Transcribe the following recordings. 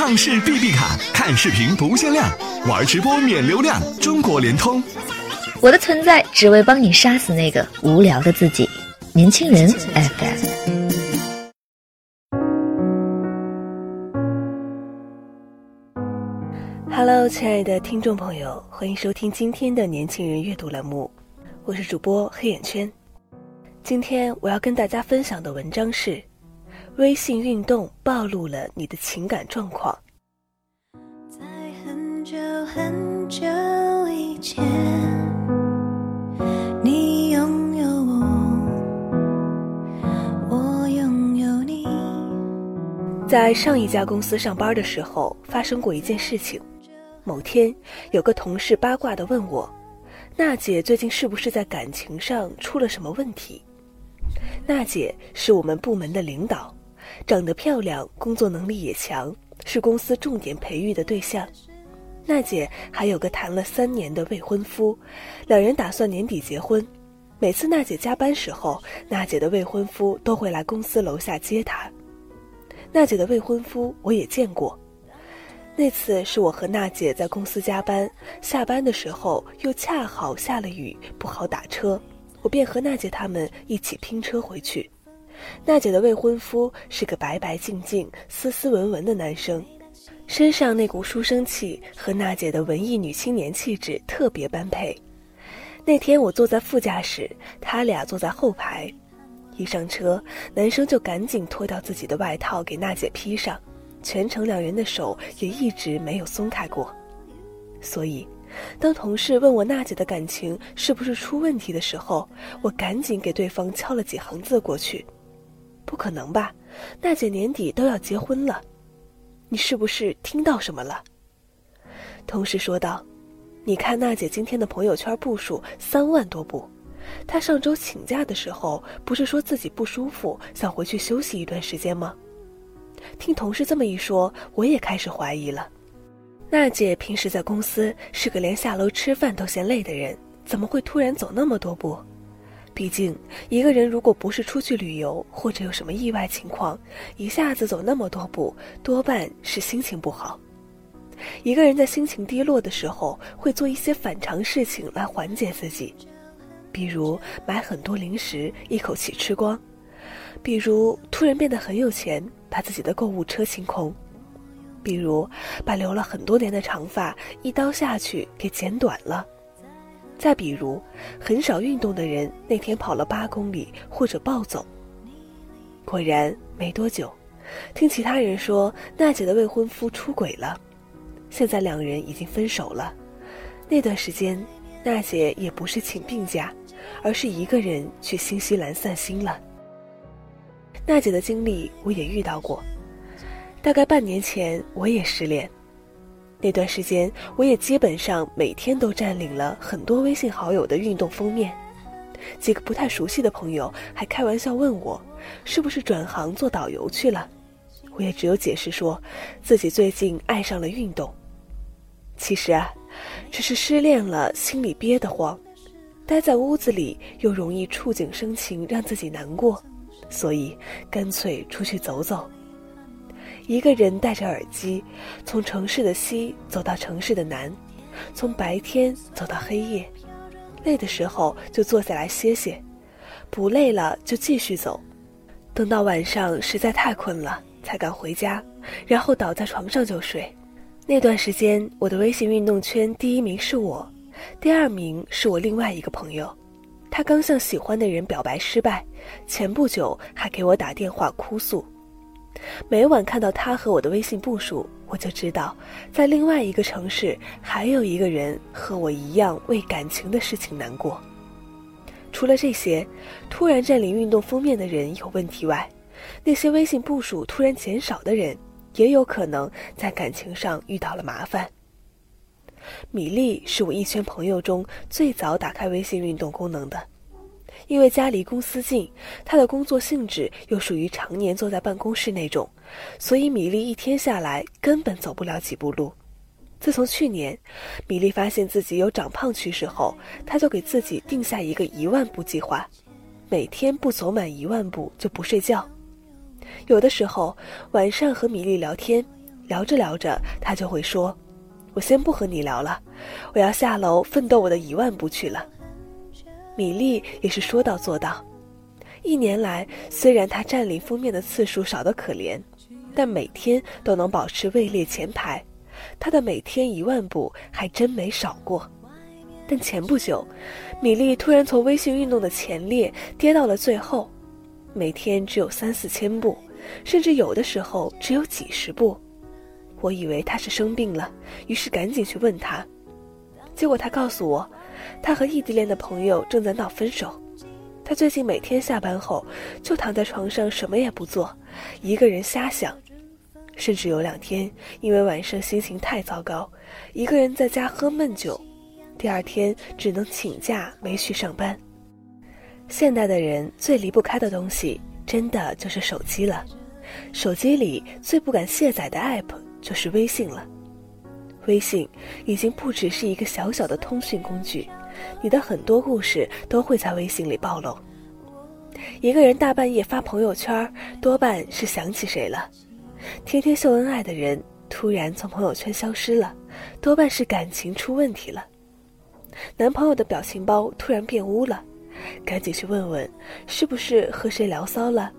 畅视 B B 卡，看视频不限量，玩直播免流量，中国联通。我的存在只为帮你杀死那个无聊的自己。年轻人 FM。Hello，亲爱的听众朋友，欢迎收听今天的年轻人阅读栏目，我是主播黑眼圈。今天我要跟大家分享的文章是：微信运动暴露了你的情感状况。在很久很久以前，你拥有我，我拥有你。在上一家公司上班的时候，发生过一件事情。某天，有个同事八卦的问我：“娜姐最近是不是在感情上出了什么问题？”娜姐是我们部门的领导，长得漂亮，工作能力也强，是公司重点培育的对象。娜姐还有个谈了三年的未婚夫，两人打算年底结婚。每次娜姐加班时候，娜姐的未婚夫都会来公司楼下接她。娜姐的未婚夫我也见过。那次是我和娜姐在公司加班，下班的时候又恰好下了雨，不好打车，我便和娜姐他们一起拼车回去。娜姐的未婚夫是个白白净净、斯斯文文的男生，身上那股书生气和娜姐的文艺女青年气质特别般配。那天我坐在副驾驶，他俩坐在后排，一上车，男生就赶紧脱掉自己的外套给娜姐披上。全程两人的手也一直没有松开过，所以，当同事问我娜姐的感情是不是出问题的时候，我赶紧给对方敲了几行字过去。不可能吧？娜姐年底都要结婚了，你是不是听到什么了？同事说道：“你看娜姐今天的朋友圈步数三万多步，她上周请假的时候不是说自己不舒服，想回去休息一段时间吗？”听同事这么一说，我也开始怀疑了。娜姐平时在公司是个连下楼吃饭都嫌累的人，怎么会突然走那么多步？毕竟一个人如果不是出去旅游或者有什么意外情况，一下子走那么多步，多半是心情不好。一个人在心情低落的时候，会做一些反常事情来缓解自己，比如买很多零食一口气吃光，比如突然变得很有钱。把自己的购物车清空，比如把留了很多年的长发一刀下去给剪短了，再比如很少运动的人那天跑了八公里或者暴走。果然没多久，听其他人说娜姐的未婚夫出轨了，现在两人已经分手了。那段时间，娜姐也不是请病假，而是一个人去新西兰散心了。娜姐的经历我也遇到过，大概半年前我也失恋，那段时间我也基本上每天都占领了很多微信好友的运动封面，几个不太熟悉的朋友还开玩笑问我，是不是转行做导游去了？我也只有解释说，自己最近爱上了运动。其实啊，只是失恋了，心里憋得慌，待在屋子里又容易触景生情，让自己难过。所以，干脆出去走走。一个人戴着耳机，从城市的西走到城市的南，从白天走到黑夜。累的时候就坐下来歇歇，不累了就继续走。等到晚上实在太困了，才敢回家，然后倒在床上就睡。那段时间，我的微信运动圈第一名是我，第二名是我另外一个朋友。他刚向喜欢的人表白失败，前不久还给我打电话哭诉。每晚看到他和我的微信步数，我就知道，在另外一个城市还有一个人和我一样为感情的事情难过。除了这些，突然占领运动封面的人有问题外，那些微信步数突然减少的人，也有可能在感情上遇到了麻烦。米粒是我一圈朋友中最早打开微信运动功能的，因为家离公司近，他的工作性质又属于常年坐在办公室那种，所以米粒一天下来根本走不了几步路。自从去年，米粒发现自己有长胖趋势后，她就给自己定下一个一万步计划，每天不走满一万步就不睡觉。有的时候晚上和米粒聊天。聊着聊着，他就会说：“我先不和你聊了，我要下楼奋斗我的一万步去了。”米粒也是说到做到。一年来，虽然她占领封面的次数少得可怜，但每天都能保持位列前排。她的每天一万步还真没少过。但前不久，米粒突然从微信运动的前列跌到了最后，每天只有三四千步，甚至有的时候只有几十步。我以为她是生病了，于是赶紧去问她，结果她告诉我，他和异地恋的朋友正在闹分手。他最近每天下班后就躺在床上什么也不做，一个人瞎想，甚至有两天因为晚上心情太糟糕，一个人在家喝闷酒，第二天只能请假没去上班。现代的人最离不开的东西，真的就是手机了。手机里最不敢卸载的 app 就是微信了。微信已经不只是一个小小的通讯工具。你的很多故事都会在微信里暴露。一个人大半夜发朋友圈，多半是想起谁了；天天秀恩爱的人突然从朋友圈消失了，多半是感情出问题了。男朋友的表情包突然变污了，赶紧去问问，是不是和谁聊骚了？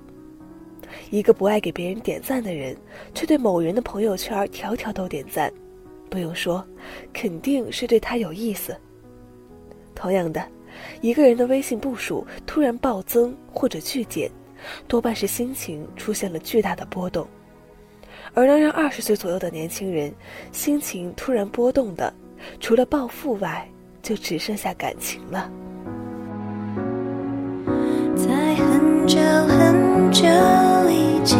一个不爱给别人点赞的人，却对某人的朋友圈条条都点赞，不用说，肯定是对他有意思。同样的，一个人的微信步数突然暴增或者剧减，多半是心情出现了巨大的波动。而能让二十岁左右的年轻人心情突然波动的，除了暴富外，就只剩下感情了。在很久很久以前，